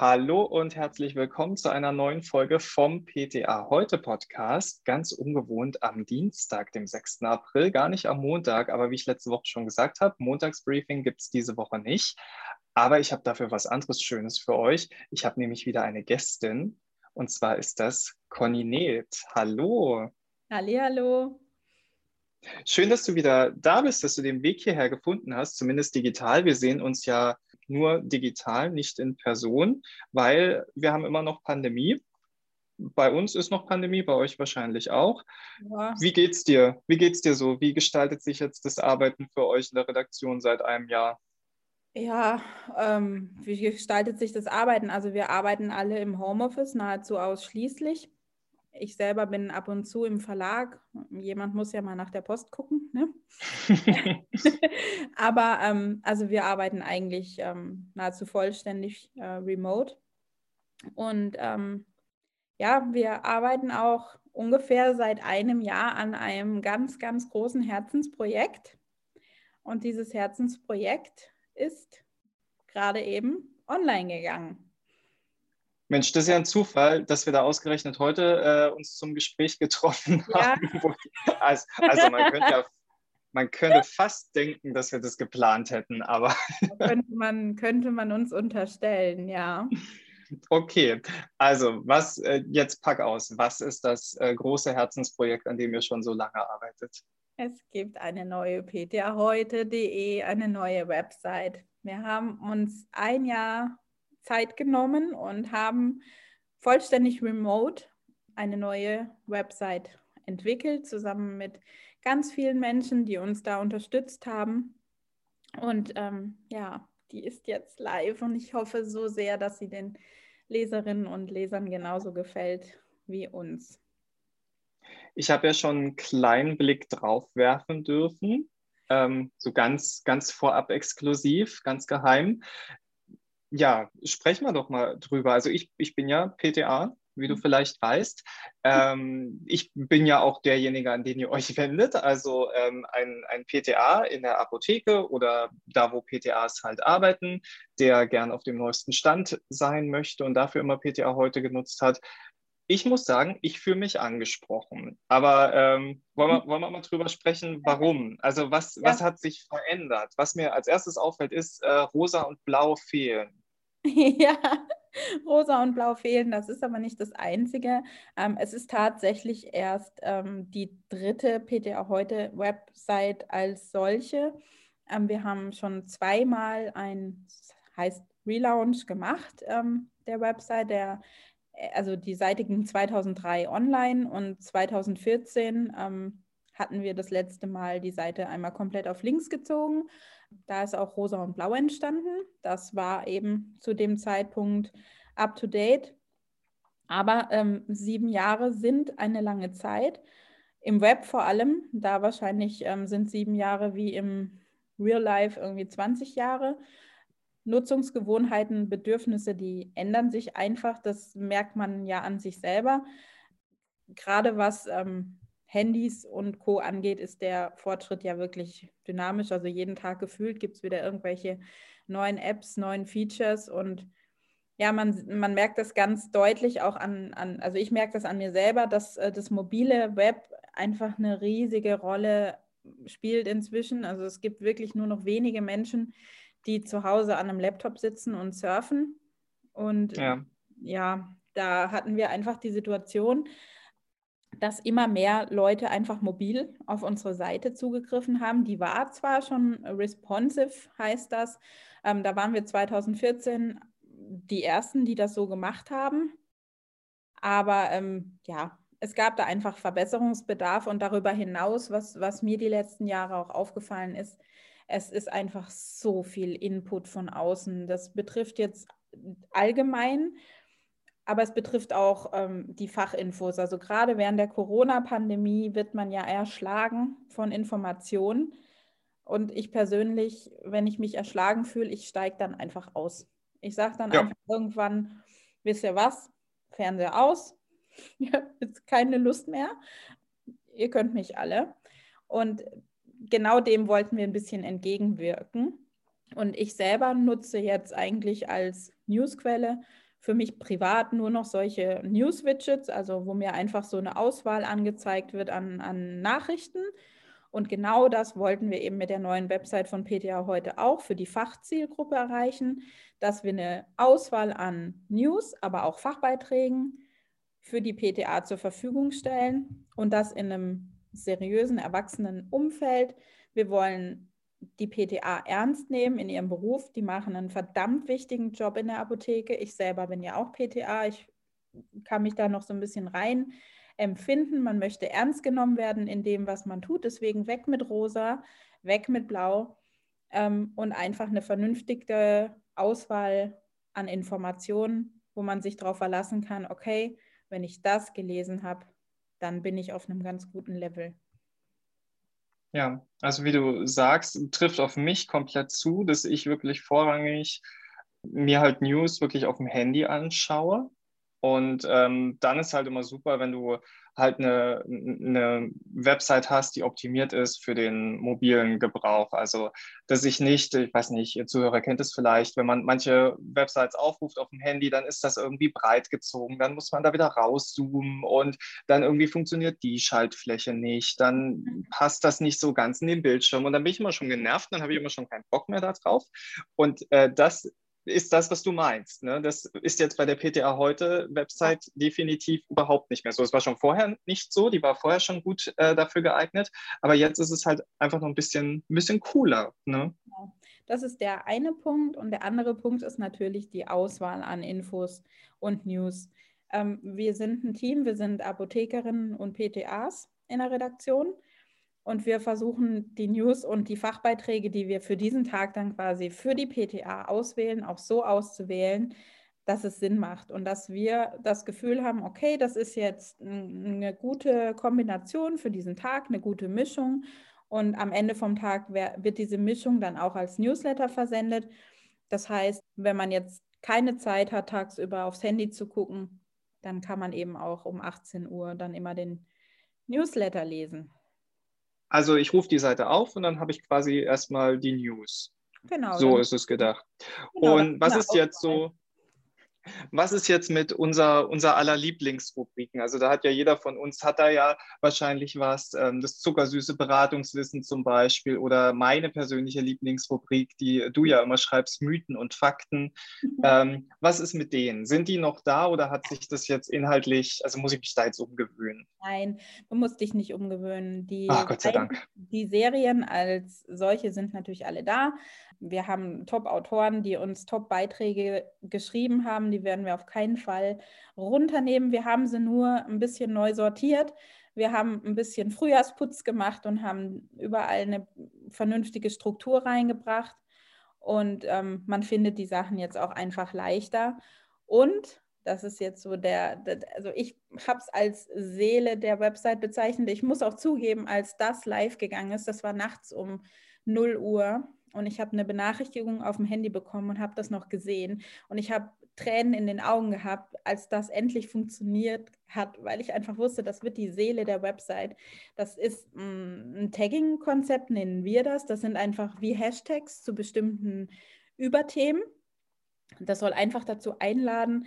Hallo und herzlich willkommen zu einer neuen Folge vom PTA Heute Podcast. Ganz ungewohnt am Dienstag, dem 6. April, gar nicht am Montag, aber wie ich letzte Woche schon gesagt habe, Montagsbriefing gibt es diese Woche nicht. Aber ich habe dafür was anderes Schönes für euch. Ich habe nämlich wieder eine Gästin und zwar ist das Conny Neth. Hallo. Hallo. Schön, dass du wieder da bist, dass du den Weg hierher gefunden hast, zumindest digital. Wir sehen uns ja nur digital, nicht in Person, weil wir haben immer noch Pandemie. Bei uns ist noch Pandemie, bei euch wahrscheinlich auch. Ja. Wie geht's dir? Wie geht's dir so? Wie gestaltet sich jetzt das Arbeiten für euch in der Redaktion seit einem Jahr? Ja, ähm, wie gestaltet sich das Arbeiten? Also wir arbeiten alle im Homeoffice nahezu ausschließlich. Ich selber bin ab und zu im Verlag. Jemand muss ja mal nach der Post gucken. Ne? Aber ähm, also wir arbeiten eigentlich ähm, nahezu vollständig äh, remote. Und ähm, ja, wir arbeiten auch ungefähr seit einem Jahr an einem ganz, ganz großen Herzensprojekt. Und dieses Herzensprojekt ist gerade eben online gegangen. Mensch, das ist ja ein Zufall, dass wir da ausgerechnet heute äh, uns zum Gespräch getroffen ja. haben. also, also man, könnte ja, man könnte fast denken, dass wir das geplant hätten, aber. könnte, man, könnte man uns unterstellen, ja. Okay, also was äh, jetzt pack aus. Was ist das äh, große Herzensprojekt, an dem ihr schon so lange arbeitet? Es gibt eine neue ptaheute.de, eine neue Website. Wir haben uns ein Jahr Zeit genommen und haben vollständig remote eine neue Website entwickelt, zusammen mit ganz vielen Menschen, die uns da unterstützt haben. Und ähm, ja, die ist jetzt live und ich hoffe so sehr, dass sie den Leserinnen und Lesern genauso gefällt wie uns. Ich habe ja schon einen kleinen Blick drauf werfen dürfen, ähm, so ganz, ganz vorab exklusiv, ganz geheim ja, sprechen wir doch mal drüber. Also ich, ich bin ja PTA, wie du mhm. vielleicht weißt. Ähm, ich bin ja auch derjenige, an den ihr euch wendet, also ähm, ein, ein PTA in der Apotheke oder da, wo PTAs halt arbeiten, der gern auf dem neuesten Stand sein möchte und dafür immer PTA heute genutzt hat. Ich muss sagen, ich fühle mich angesprochen. Aber ähm, wollen, wir, wollen wir mal drüber sprechen, warum? Also was, ja. was hat sich verändert? Was mir als erstes auffällt, ist, äh, rosa und blau fehlen. Ja, rosa und blau fehlen, das ist aber nicht das Einzige. Ähm, es ist tatsächlich erst ähm, die dritte PTA heute Website als solche. Ähm, wir haben schon zweimal ein, heißt Relaunch gemacht ähm, der Website. Der, äh, also die Seite ging 2003 online und 2014 ähm, hatten wir das letzte Mal die Seite einmal komplett auf links gezogen da ist auch Rosa und Blau entstanden. Das war eben zu dem Zeitpunkt up to date. Aber ähm, sieben Jahre sind eine lange Zeit. Im Web vor allem, da wahrscheinlich ähm, sind sieben Jahre wie im Real Life irgendwie 20 Jahre. Nutzungsgewohnheiten, Bedürfnisse, die ändern sich einfach. Das merkt man ja an sich selber. Gerade was ähm, Handys und Co. angeht, ist der Fortschritt ja wirklich dynamisch. Also jeden Tag gefühlt gibt es wieder irgendwelche neuen Apps, neuen Features und ja, man, man merkt das ganz deutlich auch an, an, also ich merke das an mir selber, dass äh, das mobile Web einfach eine riesige Rolle spielt inzwischen. Also es gibt wirklich nur noch wenige Menschen, die zu Hause an einem Laptop sitzen und surfen. Und ja, ja da hatten wir einfach die Situation, dass immer mehr Leute einfach mobil auf unsere Seite zugegriffen haben. Die war zwar schon responsive, heißt das. Ähm, da waren wir 2014 die Ersten, die das so gemacht haben. Aber ähm, ja, es gab da einfach Verbesserungsbedarf und darüber hinaus, was, was mir die letzten Jahre auch aufgefallen ist, es ist einfach so viel Input von außen. Das betrifft jetzt allgemein aber es betrifft auch ähm, die Fachinfos. Also gerade während der Corona-Pandemie wird man ja erschlagen von Informationen. Und ich persönlich, wenn ich mich erschlagen fühle, ich steige dann einfach aus. Ich sage dann ja. einfach irgendwann, wisst ihr was, Fernseher aus, ich habe jetzt keine Lust mehr. Ihr könnt mich alle. Und genau dem wollten wir ein bisschen entgegenwirken. Und ich selber nutze jetzt eigentlich als Newsquelle für mich privat nur noch solche News-Widgets, also wo mir einfach so eine Auswahl angezeigt wird an, an Nachrichten. Und genau das wollten wir eben mit der neuen Website von PTA heute auch für die Fachzielgruppe erreichen, dass wir eine Auswahl an News, aber auch Fachbeiträgen für die PTA zur Verfügung stellen und das in einem seriösen, erwachsenen Umfeld. Wir wollen die PTA ernst nehmen in ihrem Beruf. Die machen einen verdammt wichtigen Job in der Apotheke. Ich selber bin ja auch PTA. Ich kann mich da noch so ein bisschen rein empfinden. Man möchte ernst genommen werden in dem, was man tut. Deswegen weg mit Rosa, weg mit Blau ähm, und einfach eine vernünftige Auswahl an Informationen, wo man sich darauf verlassen kann, okay, wenn ich das gelesen habe, dann bin ich auf einem ganz guten Level. Ja, also wie du sagst, trifft auf mich komplett zu, dass ich wirklich vorrangig mir halt News wirklich auf dem Handy anschaue. Und ähm, dann ist halt immer super, wenn du halt eine, eine Website hast, die optimiert ist für den mobilen Gebrauch. Also, dass ich nicht, ich weiß nicht, Ihr Zuhörer kennt es vielleicht, wenn man manche Websites aufruft auf dem Handy, dann ist das irgendwie breit gezogen, dann muss man da wieder rauszoomen und dann irgendwie funktioniert die Schaltfläche nicht, dann passt das nicht so ganz in den Bildschirm und dann bin ich immer schon genervt, dann habe ich immer schon keinen Bock mehr darauf. Und äh, das ist das, was du meinst. Ne? Das ist jetzt bei der PTA heute Website definitiv überhaupt nicht mehr so. Es war schon vorher nicht so, die war vorher schon gut äh, dafür geeignet, aber jetzt ist es halt einfach noch ein bisschen, bisschen cooler. Ne? Das ist der eine Punkt und der andere Punkt ist natürlich die Auswahl an Infos und News. Ähm, wir sind ein Team, wir sind Apothekerinnen und PTAs in der Redaktion. Und wir versuchen die News und die Fachbeiträge, die wir für diesen Tag dann quasi für die PTA auswählen, auch so auszuwählen, dass es Sinn macht und dass wir das Gefühl haben, okay, das ist jetzt eine gute Kombination für diesen Tag, eine gute Mischung. Und am Ende vom Tag wird diese Mischung dann auch als Newsletter versendet. Das heißt, wenn man jetzt keine Zeit hat, tagsüber aufs Handy zu gucken, dann kann man eben auch um 18 Uhr dann immer den Newsletter lesen. Also ich rufe die Seite auf und dann habe ich quasi erstmal die News. Genau. So ist es gedacht. Genau, und was ist jetzt so, was ist jetzt mit unser, unser aller Lieblingsrubriken? Also da hat ja jeder von uns, hat da ja wahrscheinlich was, ähm, das zuckersüße Beratungswissen zum Beispiel oder meine persönliche Lieblingsrubrik, die du ja immer schreibst, Mythen und Fakten. Mhm. Ähm, was ist mit denen? Sind die noch da oder hat sich das jetzt inhaltlich, also muss ich mich da jetzt umgewöhnen? Nein, du musst dich nicht umgewöhnen. Die, Ach, Gott sei Dank. Die Serien als solche sind natürlich alle da. Wir haben Top-Autoren, die uns Top-Beiträge geschrieben haben. Die werden wir auf keinen Fall runternehmen. Wir haben sie nur ein bisschen neu sortiert. Wir haben ein bisschen Frühjahrsputz gemacht und haben überall eine vernünftige Struktur reingebracht. Und ähm, man findet die Sachen jetzt auch einfach leichter. Und das ist jetzt so der, der also ich habe es als Seele der Website bezeichnet. Ich muss auch zugeben, als das live gegangen ist, das war nachts um 0 Uhr, und ich habe eine Benachrichtigung auf dem Handy bekommen und habe das noch gesehen. Und ich habe Tränen in den Augen gehabt, als das endlich funktioniert hat, weil ich einfach wusste, das wird die Seele der Website. Das ist mm, ein Tagging-Konzept, nennen wir das. Das sind einfach wie Hashtags zu bestimmten Überthemen. Das soll einfach dazu einladen,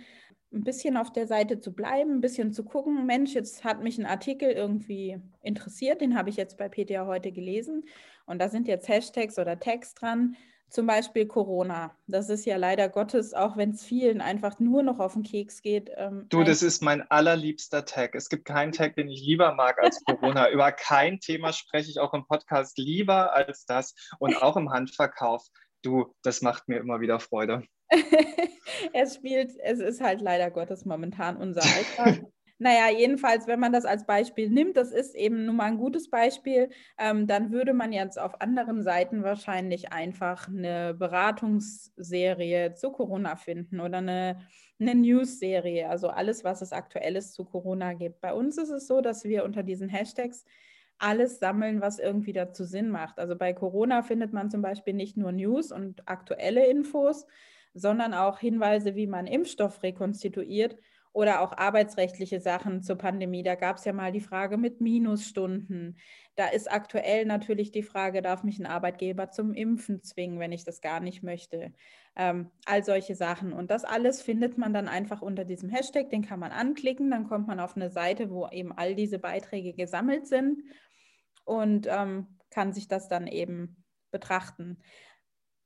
ein bisschen auf der Seite zu bleiben, ein bisschen zu gucken, Mensch, jetzt hat mich ein Artikel irgendwie interessiert, den habe ich jetzt bei PTA heute gelesen und da sind jetzt Hashtags oder Tags dran, zum Beispiel Corona. Das ist ja leider Gottes, auch wenn es vielen einfach nur noch auf den Keks geht. Ähm, du, das ist mein allerliebster Tag. Es gibt keinen Tag, den ich lieber mag als Corona. Über kein Thema spreche ich auch im Podcast lieber als das und auch im Handverkauf. Du, das macht mir immer wieder Freude. es spielt, es ist halt leider Gottes momentan unser Alltag. Naja, jedenfalls, wenn man das als Beispiel nimmt, das ist eben nun mal ein gutes Beispiel, ähm, dann würde man jetzt auf anderen Seiten wahrscheinlich einfach eine Beratungsserie zu Corona finden oder eine, eine News-Serie, also alles, was es aktuelles zu Corona gibt. Bei uns ist es so, dass wir unter diesen Hashtags alles sammeln, was irgendwie dazu Sinn macht. Also bei Corona findet man zum Beispiel nicht nur News und aktuelle Infos, sondern auch Hinweise, wie man Impfstoff rekonstituiert Oder auch arbeitsrechtliche Sachen zur Pandemie. Da gab es ja mal die Frage mit Minusstunden. Da ist aktuell natürlich die Frage, darf mich ein Arbeitgeber zum Impfen zwingen, wenn ich das gar nicht möchte? Ähm, all solche Sachen. Und das alles findet man dann einfach unter diesem Hashtag, den kann man anklicken, dann kommt man auf eine Seite, wo eben all diese Beiträge gesammelt sind und ähm, kann sich das dann eben betrachten.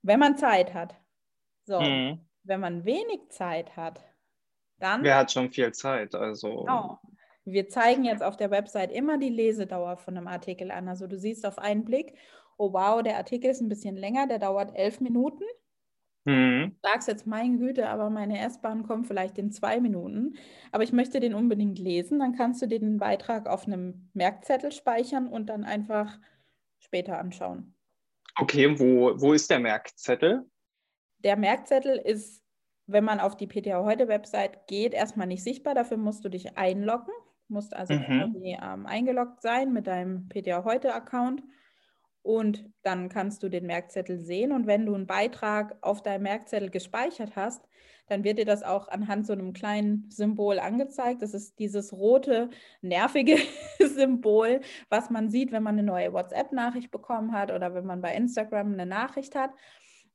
Wenn man Zeit hat. So, mhm. wenn man wenig Zeit hat, dann. Wer hat schon viel Zeit? Also. Genau. Wir zeigen jetzt auf der Website immer die Lesedauer von einem Artikel an. Also du siehst auf einen Blick, oh wow, der Artikel ist ein bisschen länger, der dauert elf Minuten. Mhm. Du sagst jetzt, mein Güte, aber meine S-Bahn kommt vielleicht in zwei Minuten. Aber ich möchte den unbedingt lesen. Dann kannst du dir den Beitrag auf einem Merkzettel speichern und dann einfach später anschauen. Okay, wo, wo ist der Merkzettel? Der Merkzettel ist wenn man auf die PTA heute Website geht, erstmal nicht sichtbar. Dafür musst du dich einloggen, musst also mhm. ähm, eingeloggt sein mit deinem PTA heute Account und dann kannst du den Merkzettel sehen. Und wenn du einen Beitrag auf deinem Merkzettel gespeichert hast, dann wird dir das auch anhand so einem kleinen Symbol angezeigt. Das ist dieses rote, nervige Symbol, was man sieht, wenn man eine neue WhatsApp-Nachricht bekommen hat oder wenn man bei Instagram eine Nachricht hat.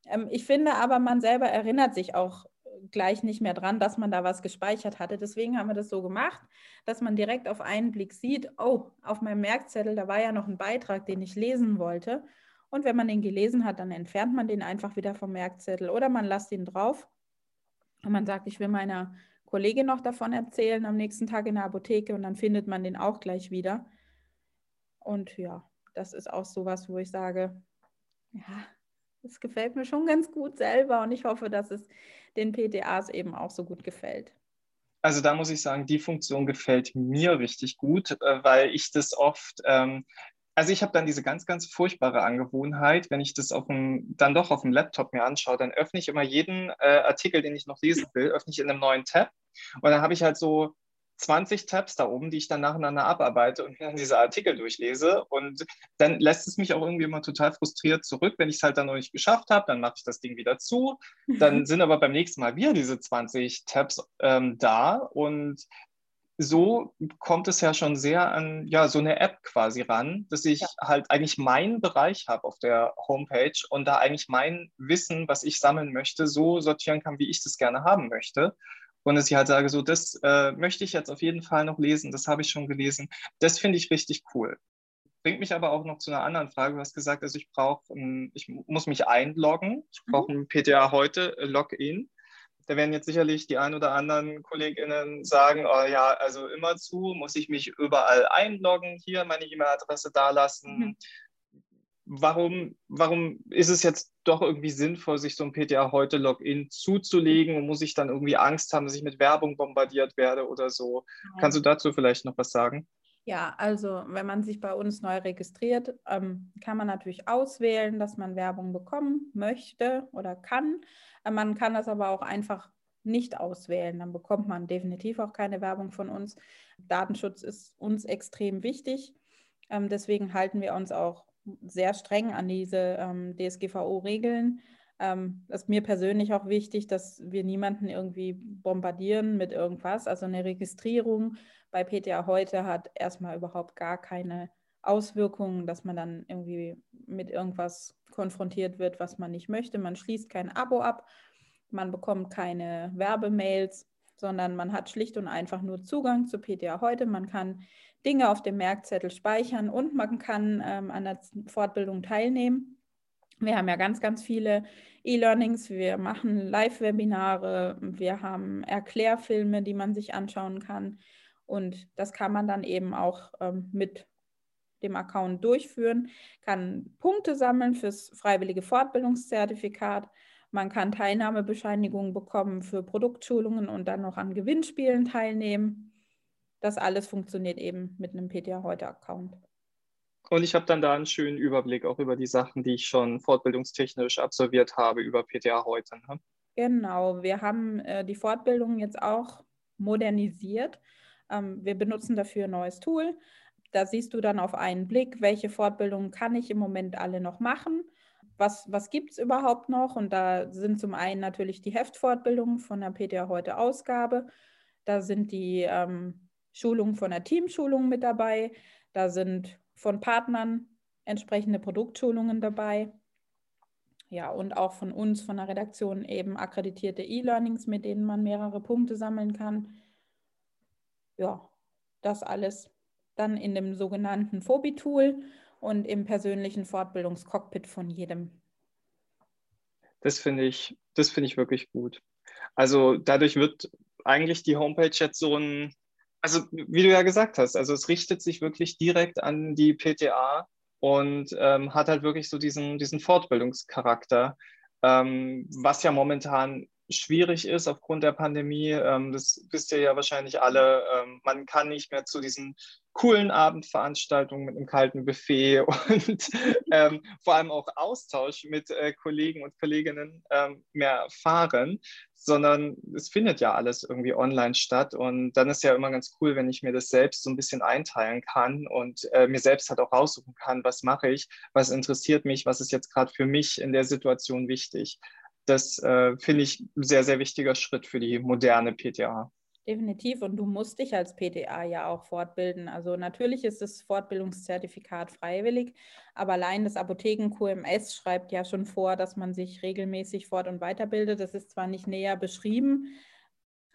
Ähm, ich finde aber, man selber erinnert sich auch gleich nicht mehr dran, dass man da was gespeichert hatte. Deswegen haben wir das so gemacht, dass man direkt auf einen Blick sieht, oh, auf meinem Merkzettel, da war ja noch ein Beitrag, den ich lesen wollte. Und wenn man den gelesen hat, dann entfernt man den einfach wieder vom Merkzettel oder man lässt ihn drauf und man sagt, ich will meiner Kollegin noch davon erzählen am nächsten Tag in der Apotheke und dann findet man den auch gleich wieder. Und ja, das ist auch sowas, wo ich sage, ja, das gefällt mir schon ganz gut selber und ich hoffe, dass es den PTAs eben auch so gut gefällt. Also da muss ich sagen, die Funktion gefällt mir richtig gut, äh, weil ich das oft, ähm, also ich habe dann diese ganz, ganz furchtbare Angewohnheit, wenn ich das auf dem, dann doch auf dem Laptop mir anschaue, dann öffne ich immer jeden äh, Artikel, den ich noch lesen will, öffne ich in einem neuen Tab und dann habe ich halt so 20 Tabs da oben, die ich dann nacheinander abarbeite und mir dann diese Artikel durchlese. Und dann lässt es mich auch irgendwie immer total frustriert zurück. Wenn ich es halt dann noch nicht geschafft habe, dann mache ich das Ding wieder zu. Dann sind aber beim nächsten Mal wieder diese 20 Tabs ähm, da. Und so kommt es ja schon sehr an ja, so eine App quasi ran, dass ich ja. halt eigentlich meinen Bereich habe auf der Homepage und da eigentlich mein Wissen, was ich sammeln möchte, so sortieren kann, wie ich das gerne haben möchte. Und dass ich halt sage, so, das äh, möchte ich jetzt auf jeden Fall noch lesen, das habe ich schon gelesen. Das finde ich richtig cool. Bringt mich aber auch noch zu einer anderen Frage. Du hast gesagt, also ich brauche, ich muss mich einloggen. Ich brauche mhm. ein PTA heute äh, Login. Da werden jetzt sicherlich die ein oder anderen KollegInnen sagen, oh ja, also immer zu, muss ich mich überall einloggen, hier meine E-Mail-Adresse dalassen. Mhm warum, warum ist es jetzt doch irgendwie sinnvoll, sich so ein PTA heute Login zuzulegen und muss ich dann irgendwie Angst haben, dass ich mit Werbung bombardiert werde oder so? Ja. Kannst du dazu vielleicht noch was sagen? Ja, also wenn man sich bei uns neu registriert, ähm, kann man natürlich auswählen, dass man Werbung bekommen möchte oder kann. Äh, man kann das aber auch einfach nicht auswählen, dann bekommt man definitiv auch keine Werbung von uns. Datenschutz ist uns extrem wichtig. Ähm, deswegen halten wir uns auch sehr streng an diese ähm, DSGVO-Regeln. Ähm, ist mir persönlich auch wichtig, dass wir niemanden irgendwie bombardieren mit irgendwas. Also eine Registrierung bei PTA heute hat erstmal überhaupt gar keine Auswirkungen, dass man dann irgendwie mit irgendwas konfrontiert wird, was man nicht möchte. Man schließt kein Abo ab, man bekommt keine Werbemails, sondern man hat schlicht und einfach nur Zugang zu PTA heute. Man kann Dinge auf dem Merkzettel speichern und man kann ähm, an der Fortbildung teilnehmen. Wir haben ja ganz, ganz viele E-Learnings, wir machen Live-Webinare, wir haben Erklärfilme, die man sich anschauen kann. Und das kann man dann eben auch ähm, mit dem Account durchführen, kann Punkte sammeln fürs freiwillige Fortbildungszertifikat. Man kann Teilnahmebescheinigungen bekommen für Produktschulungen und dann noch an Gewinnspielen teilnehmen. Das alles funktioniert eben mit einem PTA Heute-Account. Und ich habe dann da einen schönen Überblick auch über die Sachen, die ich schon fortbildungstechnisch absolviert habe über PTA heute. Ne? Genau, wir haben äh, die Fortbildung jetzt auch modernisiert. Ähm, wir benutzen dafür ein neues Tool. Da siehst du dann auf einen Blick, welche Fortbildungen kann ich im Moment alle noch machen. Was, was gibt es überhaupt noch? Und da sind zum einen natürlich die Heftfortbildungen von der PTA heute Ausgabe. Da sind die ähm, Schulungen von der Teamschulung mit dabei. Da sind von Partnern entsprechende Produktschulungen dabei. Ja, und auch von uns, von der Redaktion eben akkreditierte E-Learnings, mit denen man mehrere Punkte sammeln kann. Ja, das alles dann in dem sogenannten Phobi-Tool und im persönlichen Fortbildungscockpit von jedem. Das finde ich, das finde ich wirklich gut. Also dadurch wird eigentlich die Homepage jetzt so ein, also wie du ja gesagt hast, also es richtet sich wirklich direkt an die PTA und ähm, hat halt wirklich so diesen, diesen Fortbildungscharakter, ähm, was ja momentan schwierig ist aufgrund der Pandemie. Ähm, das wisst ihr ja wahrscheinlich alle. Ähm, man kann nicht mehr zu diesen coolen Abendveranstaltungen mit einem kalten Buffet und ähm, vor allem auch Austausch mit äh, Kollegen und Kolleginnen ähm, mehr fahren, sondern es findet ja alles irgendwie online statt. Und dann ist ja immer ganz cool, wenn ich mir das selbst so ein bisschen einteilen kann und äh, mir selbst halt auch raussuchen kann, was mache ich, was interessiert mich, was ist jetzt gerade für mich in der Situation wichtig. Das äh, finde ich ein sehr, sehr wichtiger Schritt für die moderne PTA. Definitiv. Und du musst dich als PTA ja auch fortbilden. Also natürlich ist das Fortbildungszertifikat freiwillig, aber allein das Apotheken-QMS schreibt ja schon vor, dass man sich regelmäßig fort- und weiterbildet. Das ist zwar nicht näher beschrieben,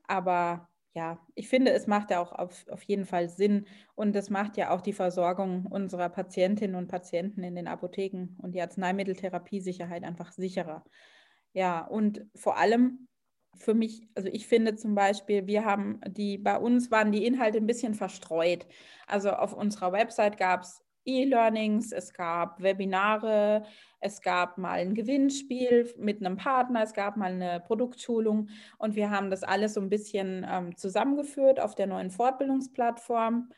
aber ja, ich finde, es macht ja auch auf, auf jeden Fall Sinn und es macht ja auch die Versorgung unserer Patientinnen und Patienten in den Apotheken und die Arzneimitteltherapiesicherheit einfach sicherer. Ja, und vor allem für mich, also ich finde zum Beispiel, wir haben die, bei uns waren die Inhalte ein bisschen verstreut. Also auf unserer Website gab es E-Learnings, es gab Webinare, es gab mal ein Gewinnspiel mit einem Partner, es gab mal eine Produktschulung und wir haben das alles so ein bisschen ähm, zusammengeführt auf der neuen Fortbildungsplattform.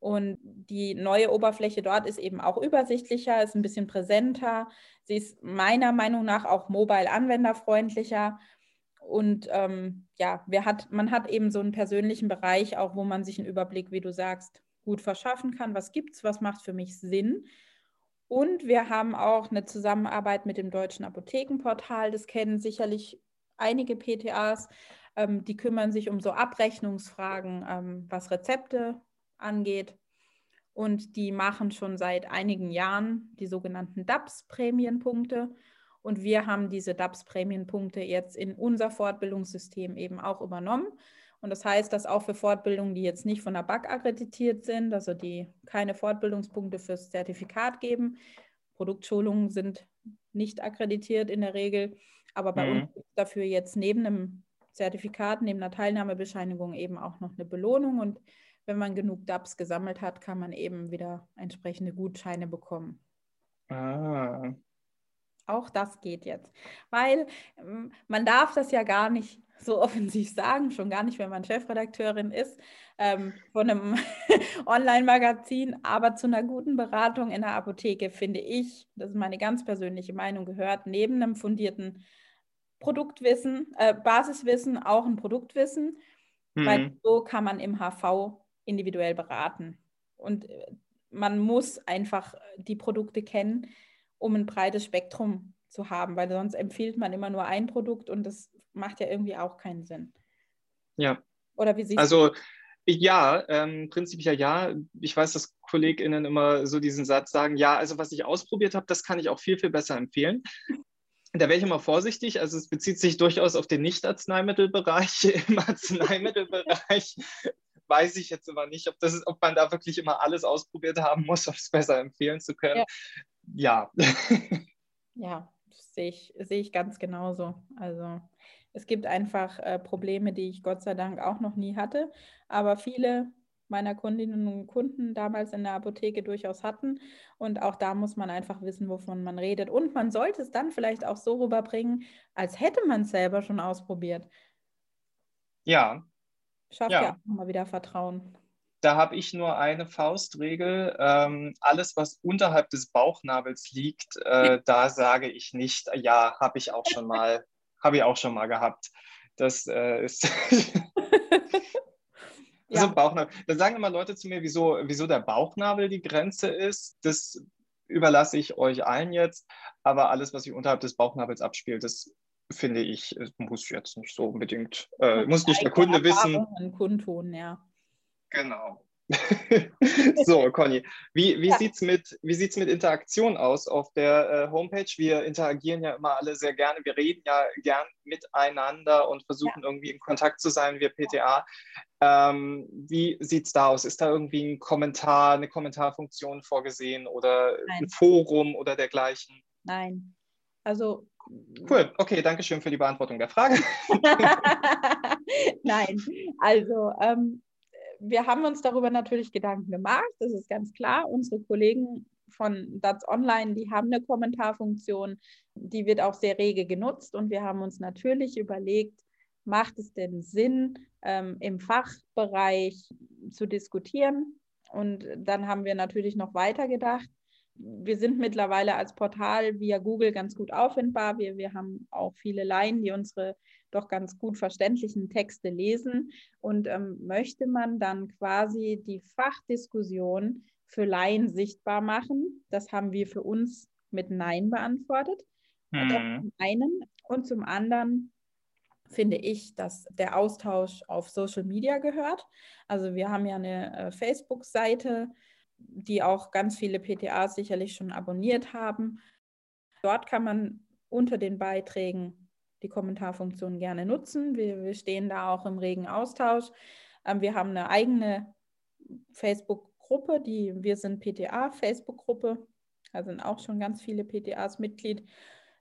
Und die neue Oberfläche dort ist eben auch übersichtlicher, ist ein bisschen präsenter. Sie ist meiner Meinung nach auch mobile anwenderfreundlicher und ähm, ja, hat, man hat eben so einen persönlichen Bereich auch, wo man sich einen Überblick, wie du sagst, gut verschaffen kann. Was gibt es, was macht für mich Sinn? Und wir haben auch eine Zusammenarbeit mit dem Deutschen Apothekenportal. Das kennen sicherlich einige PTAs. Ähm, die kümmern sich um so Abrechnungsfragen, ähm, was Rezepte angeht. Und die machen schon seit einigen Jahren die sogenannten DAPS-Prämienpunkte. Und wir haben diese DAPS-Prämienpunkte jetzt in unser Fortbildungssystem eben auch übernommen. Und das heißt, dass auch für Fortbildungen, die jetzt nicht von der BAC akkreditiert sind, also die keine Fortbildungspunkte fürs Zertifikat geben, Produktschulungen sind nicht akkreditiert in der Regel, aber bei mhm. uns gibt es dafür jetzt neben einem Zertifikat, neben einer Teilnahmebescheinigung eben auch noch eine Belohnung. Und wenn man genug DAPs gesammelt hat, kann man eben wieder entsprechende Gutscheine bekommen. Ah, auch das geht jetzt. Weil ähm, man darf das ja gar nicht so offensiv sagen, schon gar nicht, wenn man Chefredakteurin ist ähm, von einem Online-Magazin. Aber zu einer guten Beratung in der Apotheke finde ich, das ist meine ganz persönliche Meinung, gehört neben einem fundierten Produktwissen, äh, Basiswissen auch ein Produktwissen, mhm. weil so kann man im HV individuell beraten. Und äh, man muss einfach die Produkte kennen um ein breites Spektrum zu haben, weil sonst empfiehlt man immer nur ein Produkt und das macht ja irgendwie auch keinen Sinn. Ja. Oder wie siehst also, du? Ja, ähm, prinzipiell ja. Ich weiß, dass KollegInnen immer so diesen Satz sagen, ja, also was ich ausprobiert habe, das kann ich auch viel, viel besser empfehlen. Da wäre ich immer vorsichtig. Also es bezieht sich durchaus auf den Nicht-Arzneimittelbereich. Im Arzneimittelbereich weiß ich jetzt immer nicht, ob, das, ob man da wirklich immer alles ausprobiert haben muss, um es besser empfehlen zu können. Ja. Ja, ja sehe ich, sehe ich ganz genauso. Also es gibt einfach äh, Probleme, die ich Gott sei Dank auch noch nie hatte, aber viele meiner Kundinnen und Kunden damals in der Apotheke durchaus hatten. Und auch da muss man einfach wissen, wovon man redet. Und man sollte es dann vielleicht auch so rüberbringen, als hätte man es selber schon ausprobiert. Ja, Schafft ja, ja auch mal wieder Vertrauen. Da habe ich nur eine Faustregel. Ähm, alles, was unterhalb des Bauchnabels liegt, äh, da sage ich nicht, ja, habe ich auch schon mal, habe ich auch schon mal gehabt. Das äh, ist. ja. Also Bauchnabel. Da sagen immer Leute zu mir, wieso, wieso der Bauchnabel die Grenze ist. Das überlasse ich euch allen jetzt. Aber alles, was sich unterhalb des Bauchnabels abspielt, das finde ich, muss jetzt nicht so unbedingt, äh, muss nicht der Kunde wissen. Kundtun, ja. Genau. so, Conny, wie, wie ja. sieht es mit, mit Interaktion aus auf der äh, Homepage? Wir interagieren ja immer alle sehr gerne. Wir reden ja gern miteinander und versuchen ja. irgendwie in Kontakt zu sein, wir PTA. Ähm, wie sieht es da aus? Ist da irgendwie ein Kommentar, eine Kommentarfunktion vorgesehen oder Nein. ein Forum oder dergleichen? Nein. Also Cool, okay, danke schön für die Beantwortung der Frage. Nein, also ähm, wir haben uns darüber natürlich Gedanken gemacht, das ist ganz klar. Unsere Kollegen von DATS Online, die haben eine Kommentarfunktion, die wird auch sehr rege genutzt und wir haben uns natürlich überlegt, macht es denn Sinn, ähm, im Fachbereich zu diskutieren? Und dann haben wir natürlich noch weiter gedacht, wir sind mittlerweile als Portal via Google ganz gut auffindbar. Wir, wir haben auch viele Laien, die unsere doch ganz gut verständlichen Texte lesen. Und ähm, möchte man dann quasi die Fachdiskussion für Laien sichtbar machen, das haben wir für uns mit Nein beantwortet. Mhm. zum einen. Und zum anderen finde ich, dass der Austausch auf Social Media gehört. Also wir haben ja eine äh, Facebook-Seite, die auch ganz viele PTAs sicherlich schon abonniert haben. Dort kann man unter den Beiträgen die Kommentarfunktion gerne nutzen. Wir, wir stehen da auch im regen Austausch. Ähm, wir haben eine eigene Facebook-Gruppe, die Wir sind PTA Facebook-Gruppe. Da sind auch schon ganz viele PTAs Mitglied.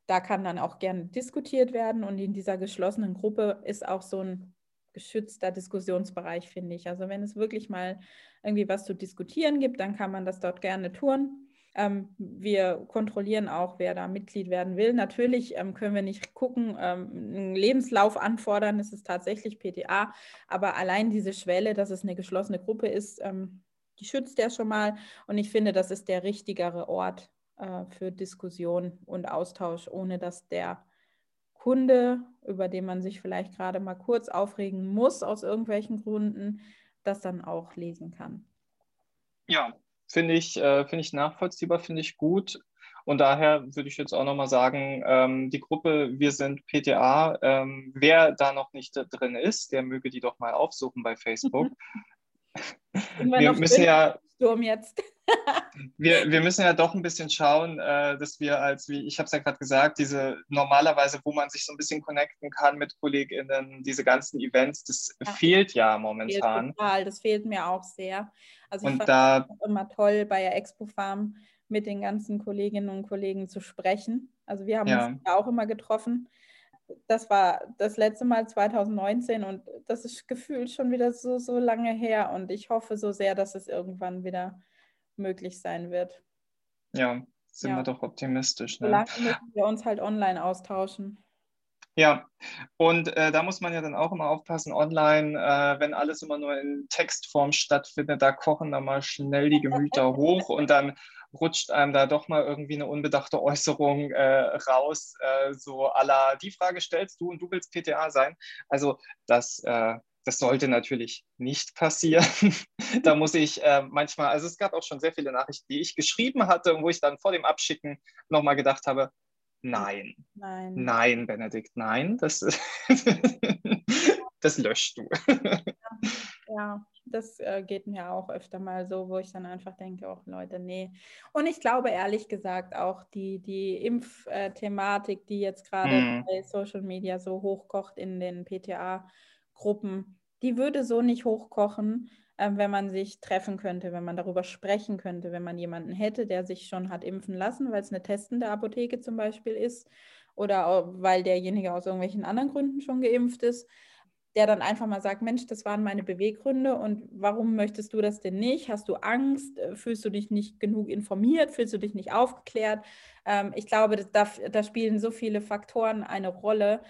Da kann dann auch gerne diskutiert werden und in dieser geschlossenen Gruppe ist auch so ein geschützter Diskussionsbereich, finde ich. Also wenn es wirklich mal irgendwie was zu diskutieren gibt, dann kann man das dort gerne tun. Ähm, wir kontrollieren auch, wer da Mitglied werden will. Natürlich ähm, können wir nicht gucken, ähm, einen Lebenslauf anfordern, das ist tatsächlich PTA, aber allein diese Schwelle, dass es eine geschlossene Gruppe ist, ähm, die schützt ja schon mal. Und ich finde, das ist der richtigere Ort äh, für Diskussion und Austausch, ohne dass der Kunde, über den man sich vielleicht gerade mal kurz aufregen muss aus irgendwelchen Gründen, das dann auch lesen kann. Ja, finde ich, äh, find ich nachvollziehbar, finde ich gut. Und daher würde ich jetzt auch nochmal sagen, ähm, die Gruppe Wir sind PTA, ähm, wer da noch nicht drin ist, der möge die doch mal aufsuchen bei Facebook. wir, müssen ja Sturm jetzt. Wir, wir müssen ja doch ein bisschen schauen, äh, dass wir als, wie ich habe es ja gerade gesagt, diese normalerweise, wo man sich so ein bisschen connecten kann mit KollegInnen, diese ganzen Events, das ja. fehlt ja momentan. Fehlt total, das fehlt mir auch sehr. Also ich fand da, es immer toll, bei der Expo Farm mit den ganzen Kolleginnen und Kollegen zu sprechen. Also wir haben ja. uns auch immer getroffen das war das letzte Mal 2019 und das ist gefühlt schon wieder so, so lange her und ich hoffe so sehr, dass es irgendwann wieder möglich sein wird. Ja, sind ja. wir doch optimistisch. Ne? Solange müssen wir uns halt online austauschen. Ja, und äh, da muss man ja dann auch immer aufpassen, online, äh, wenn alles immer nur in Textform stattfindet, da kochen dann mal schnell die Gemüter hoch und dann rutscht einem da doch mal irgendwie eine unbedachte Äußerung äh, raus, äh, so aller die Frage stellst du und du willst PTA sein. Also das, äh, das sollte natürlich nicht passieren. da muss ich äh, manchmal, also es gab auch schon sehr viele Nachrichten, die ich geschrieben hatte und wo ich dann vor dem Abschicken nochmal gedacht habe, nein, nein, nein, Benedikt, nein, das, das löscht du. ja, ja das äh, geht mir auch öfter mal so, wo ich dann einfach denke, auch oh, Leute, nee. Und ich glaube ehrlich gesagt auch die, die Impfthematik, die jetzt gerade mhm. bei Social Media so hochkocht in den PTA-Gruppen, die würde so nicht hochkochen, äh, wenn man sich treffen könnte, wenn man darüber sprechen könnte, wenn man jemanden hätte, der sich schon hat impfen lassen, weil es eine testende Apotheke zum Beispiel ist oder weil derjenige aus irgendwelchen anderen Gründen schon geimpft ist der dann einfach mal sagt, Mensch, das waren meine Beweggründe und warum möchtest du das denn nicht? Hast du Angst? Äh, fühlst du dich nicht genug informiert? Fühlst du dich nicht aufgeklärt? Ähm, ich glaube, da, da spielen so viele Faktoren eine Rolle.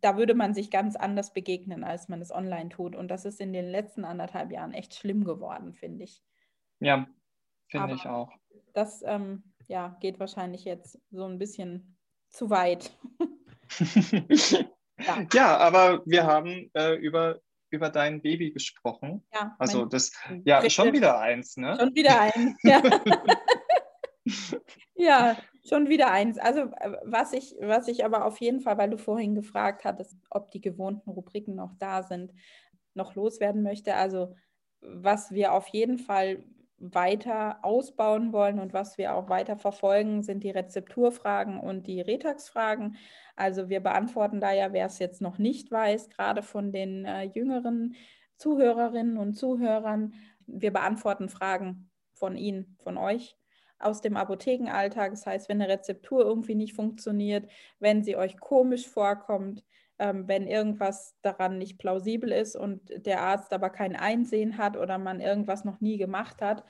Da würde man sich ganz anders begegnen, als man es online tut. Und das ist in den letzten anderthalb Jahren echt schlimm geworden, finde ich. Ja, finde ich auch. Das ähm, ja, geht wahrscheinlich jetzt so ein bisschen zu weit. Ja, ja aber wir haben äh, über, über dein Baby gesprochen. Ja, also das, ja, schon wieder eins, ne? Schon wieder eins, ja. Ja, schon wieder eins. Also äh, was ich, was ich aber auf jeden Fall, weil du vorhin gefragt hattest, ob die gewohnten Rubriken noch da sind, noch loswerden möchte. Also was wir auf jeden Fall weiter ausbauen wollen und was wir auch weiter verfolgen, sind die Rezepturfragen und die Retax-Fragen. Also wir beantworten da ja, wer es jetzt noch nicht weiß, gerade von den äh, jüngeren Zuhörerinnen und Zuhörern. Wir beantworten Fragen von Ihnen, von euch aus dem Apothekenalltag. Das heißt, wenn eine Rezeptur irgendwie nicht funktioniert, wenn sie euch komisch vorkommt, ähm, wenn irgendwas daran nicht plausibel ist und der Arzt aber kein Einsehen hat oder man irgendwas noch nie gemacht hat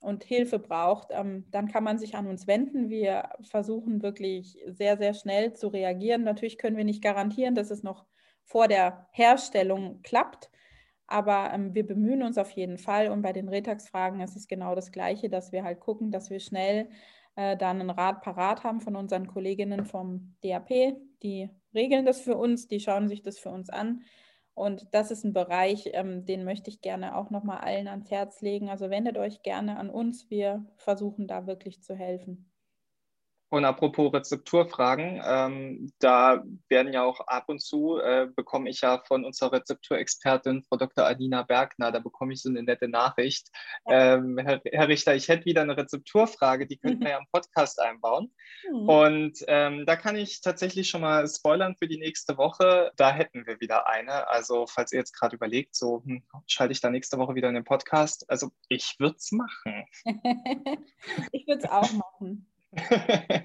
und Hilfe braucht, ähm, dann kann man sich an uns wenden. Wir versuchen wirklich sehr, sehr schnell zu reagieren. Natürlich können wir nicht garantieren, dass es noch vor der Herstellung klappt. Aber ähm, wir bemühen uns auf jeden Fall und bei den Retax-Fragen ist es genau das Gleiche, dass wir halt gucken, dass wir schnell äh, dann einen Rat parat haben von unseren Kolleginnen vom DAP. Die regeln das für uns, die schauen sich das für uns an. Und das ist ein Bereich, ähm, den möchte ich gerne auch nochmal allen ans Herz legen. Also wendet euch gerne an uns. Wir versuchen da wirklich zu helfen. Und apropos Rezepturfragen, ähm, da werden ja auch ab und zu, äh, bekomme ich ja von unserer Rezepturexpertin, Frau Dr. Adina Bergner, da bekomme ich so eine nette Nachricht. Ähm, Herr, Herr, Richter, ich hätte wieder eine Rezepturfrage, die könnten wir ja im Podcast einbauen. Mhm. Und ähm, da kann ich tatsächlich schon mal spoilern für die nächste Woche. Da hätten wir wieder eine. Also falls ihr jetzt gerade überlegt, so hm, schalte ich da nächste Woche wieder in den Podcast. Also ich würde es machen. ich würde es auch machen.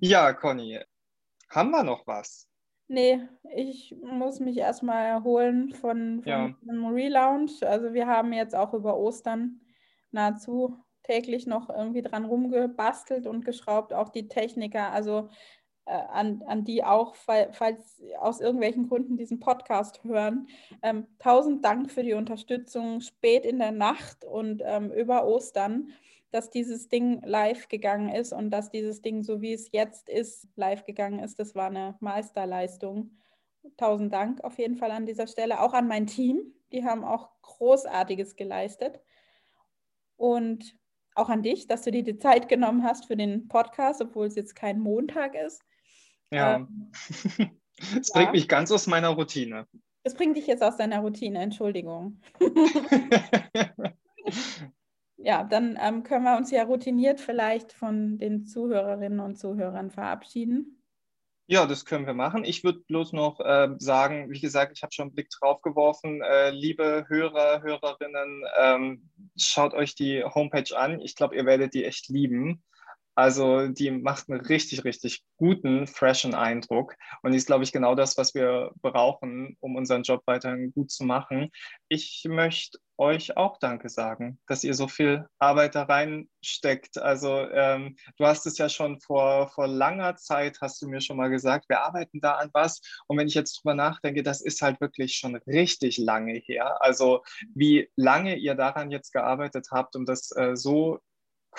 ja, Conny, haben wir noch was? Nee, ich muss mich erstmal erholen von, von ja. dem Relaunch. Also wir haben jetzt auch über Ostern nahezu täglich noch irgendwie dran rumgebastelt und geschraubt, auch die Techniker, also äh, an, an die auch, fall, falls aus irgendwelchen Gründen diesen Podcast hören. Ähm, tausend Dank für die Unterstützung spät in der Nacht und ähm, über Ostern dass dieses Ding live gegangen ist und dass dieses Ding, so wie es jetzt ist, live gegangen ist. Das war eine Meisterleistung. Tausend Dank auf jeden Fall an dieser Stelle. Auch an mein Team. Die haben auch Großartiges geleistet. Und auch an dich, dass du dir die Zeit genommen hast für den Podcast, obwohl es jetzt kein Montag ist. Ja. Ähm, ja. bringt mich ganz aus meiner Routine. Das bringt dich jetzt aus deiner Routine, Entschuldigung. ja, dann ähm, können wir uns ja routiniert vielleicht von den Zuhörerinnen und Zuhörern verabschieden. Ja, das können wir machen. Ich würde bloß noch äh, sagen, wie gesagt, ich habe schon einen Blick drauf geworfen. Äh, liebe Hörer, Hörerinnen, ähm, schaut euch die Homepage an. Ich glaube, ihr werdet die echt lieben. Also die macht einen richtig, richtig guten, freshen Eindruck und ist, glaube ich, genau das, was wir brauchen, um unseren Job weiterhin gut zu machen. Ich möchte euch auch Danke sagen, dass ihr so viel Arbeit da reinsteckt. Also ähm, du hast es ja schon vor, vor langer Zeit, hast du mir schon mal gesagt, wir arbeiten da an was. Und wenn ich jetzt drüber nachdenke, das ist halt wirklich schon richtig lange her. Also wie lange ihr daran jetzt gearbeitet habt, um das äh, so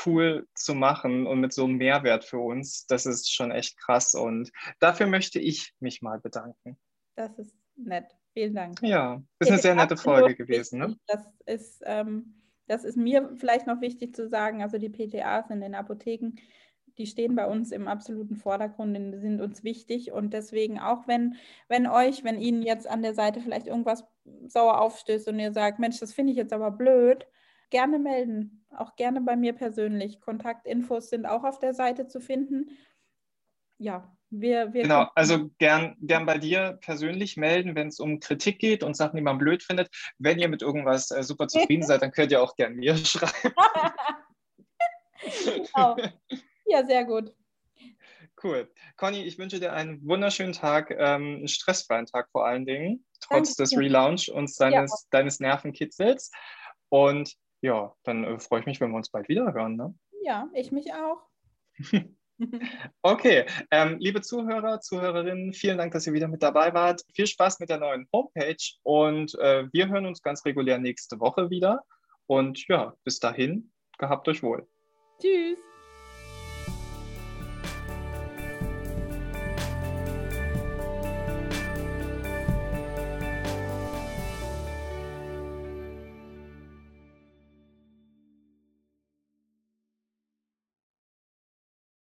cool zu machen und mit so einem Mehrwert für uns. Das ist schon echt krass und dafür möchte ich mich mal bedanken. Das ist nett. Vielen Dank. Ja, ist eine sehr nette Folge gewesen. Ne? Das, ist, ähm, das ist mir vielleicht noch wichtig zu sagen. Also die PTAs in den Apotheken, die stehen bei uns im absoluten Vordergrund, die sind uns wichtig und deswegen auch wenn, wenn euch, wenn Ihnen jetzt an der Seite vielleicht irgendwas sauer aufstößt und ihr sagt, Mensch, das finde ich jetzt aber blöd, gerne melden, auch gerne bei mir persönlich. Kontaktinfos sind auch auf der Seite zu finden. Ja, wir, wir genau, also gern, gern bei dir persönlich melden, wenn es um Kritik geht und Sachen, die man blöd findet. Wenn ihr mit irgendwas äh, super zufrieden seid, dann könnt ihr auch gern mir schreiben. genau. Ja, sehr gut. Cool. Conny, ich wünsche dir einen wunderschönen Tag, ähm, einen stressfreien Tag vor allen Dingen, trotz Danke. des Relaunch und deines, ja. deines Nervenkitzels. Und ja, dann äh, freue ich mich, wenn wir uns bald wieder hören. Ne? Ja, ich mich auch. okay, ähm, liebe Zuhörer, Zuhörerinnen, vielen Dank, dass ihr wieder mit dabei wart. Viel Spaß mit der neuen Homepage und äh, wir hören uns ganz regulär nächste Woche wieder. Und ja, bis dahin, gehabt euch wohl. Tschüss.